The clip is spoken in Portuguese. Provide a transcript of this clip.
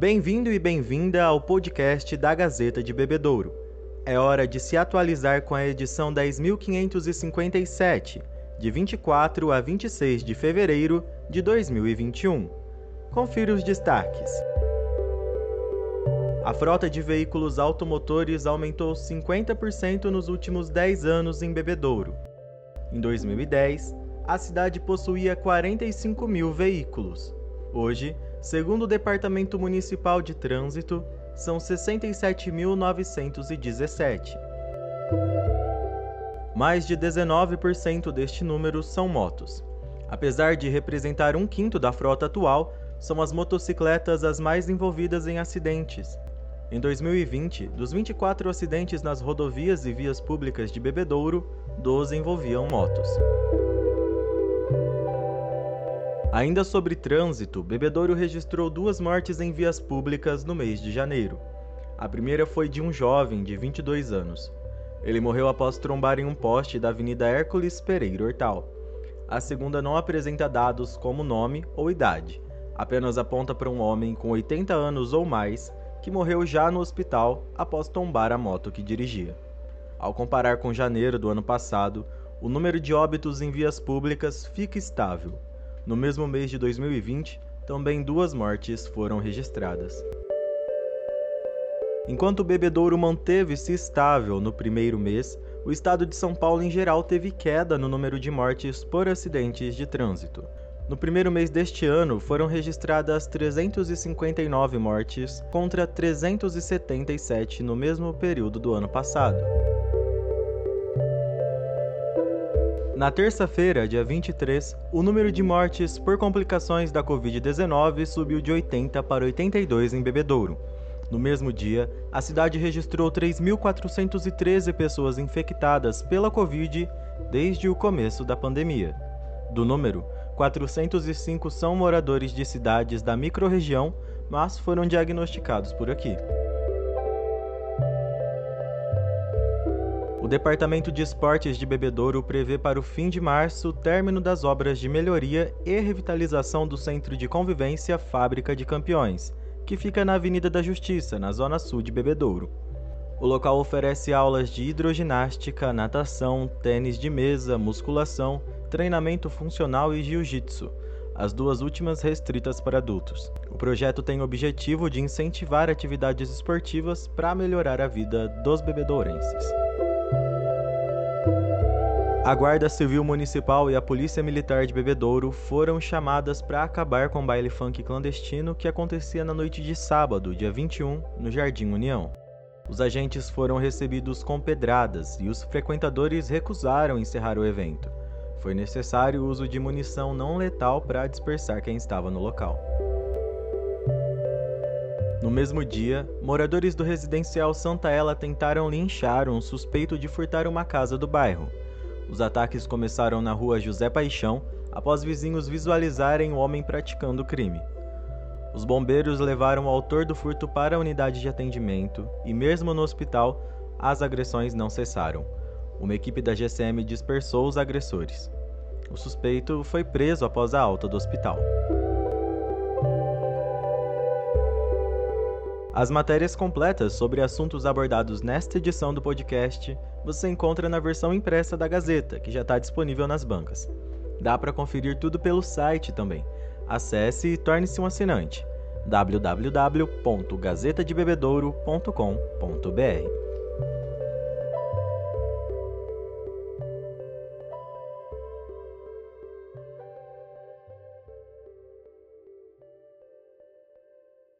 Bem-vindo e bem-vinda ao podcast da Gazeta de Bebedouro. É hora de se atualizar com a edição 10.557, de 24 a 26 de fevereiro de 2021. Confira os destaques. A frota de veículos automotores aumentou 50% nos últimos 10 anos em Bebedouro. Em 2010, a cidade possuía 45 mil veículos. Hoje, segundo o Departamento Municipal de Trânsito, são 67.917. Mais de 19% deste número são motos. Apesar de representar um quinto da frota atual, são as motocicletas as mais envolvidas em acidentes. Em 2020, dos 24 acidentes nas rodovias e vias públicas de Bebedouro, 12 envolviam motos. Ainda sobre trânsito, Bebedouro registrou duas mortes em vias públicas no mês de janeiro. A primeira foi de um jovem de 22 anos. Ele morreu após trombar em um poste da Avenida Hércules Pereira Hortal. A segunda não apresenta dados como nome ou idade, apenas aponta para um homem com 80 anos ou mais que morreu já no hospital após tombar a moto que dirigia. Ao comparar com janeiro do ano passado, o número de óbitos em vias públicas fica estável, no mesmo mês de 2020, também duas mortes foram registradas. Enquanto o bebedouro manteve-se estável no primeiro mês, o estado de São Paulo em geral teve queda no número de mortes por acidentes de trânsito. No primeiro mês deste ano, foram registradas 359 mortes contra 377 no mesmo período do ano passado. Na terça-feira, dia 23, o número de mortes por complicações da Covid-19 subiu de 80 para 82 em Bebedouro. No mesmo dia, a cidade registrou 3.413 pessoas infectadas pela Covid desde o começo da pandemia. Do número, 405 são moradores de cidades da microrregião, mas foram diagnosticados por aqui. Departamento de Esportes de Bebedouro prevê para o fim de março o término das obras de melhoria e revitalização do Centro de Convivência Fábrica de Campeões, que fica na Avenida da Justiça, na zona sul de Bebedouro. O local oferece aulas de hidroginástica, natação, tênis de mesa, musculação, treinamento funcional e jiu-jitsu, as duas últimas restritas para adultos. O projeto tem o objetivo de incentivar atividades esportivas para melhorar a vida dos bebedourenses. A Guarda Civil Municipal e a Polícia Militar de Bebedouro foram chamadas para acabar com o baile funk clandestino que acontecia na noite de sábado, dia 21, no Jardim União. Os agentes foram recebidos com pedradas e os frequentadores recusaram encerrar o evento. Foi necessário o uso de munição não letal para dispersar quem estava no local. No mesmo dia, moradores do residencial Santa Ela tentaram linchar um suspeito de furtar uma casa do bairro. Os ataques começaram na rua José Paixão após vizinhos visualizarem o homem praticando o crime. Os bombeiros levaram o autor do furto para a unidade de atendimento e, mesmo no hospital, as agressões não cessaram. Uma equipe da GCM dispersou os agressores. O suspeito foi preso após a alta do hospital. As matérias completas sobre assuntos abordados nesta edição do podcast você encontra na versão impressa da Gazeta, que já está disponível nas bancas. Dá para conferir tudo pelo site também. Acesse e torne-se um assinante www.gazetadebebedouro.com.br.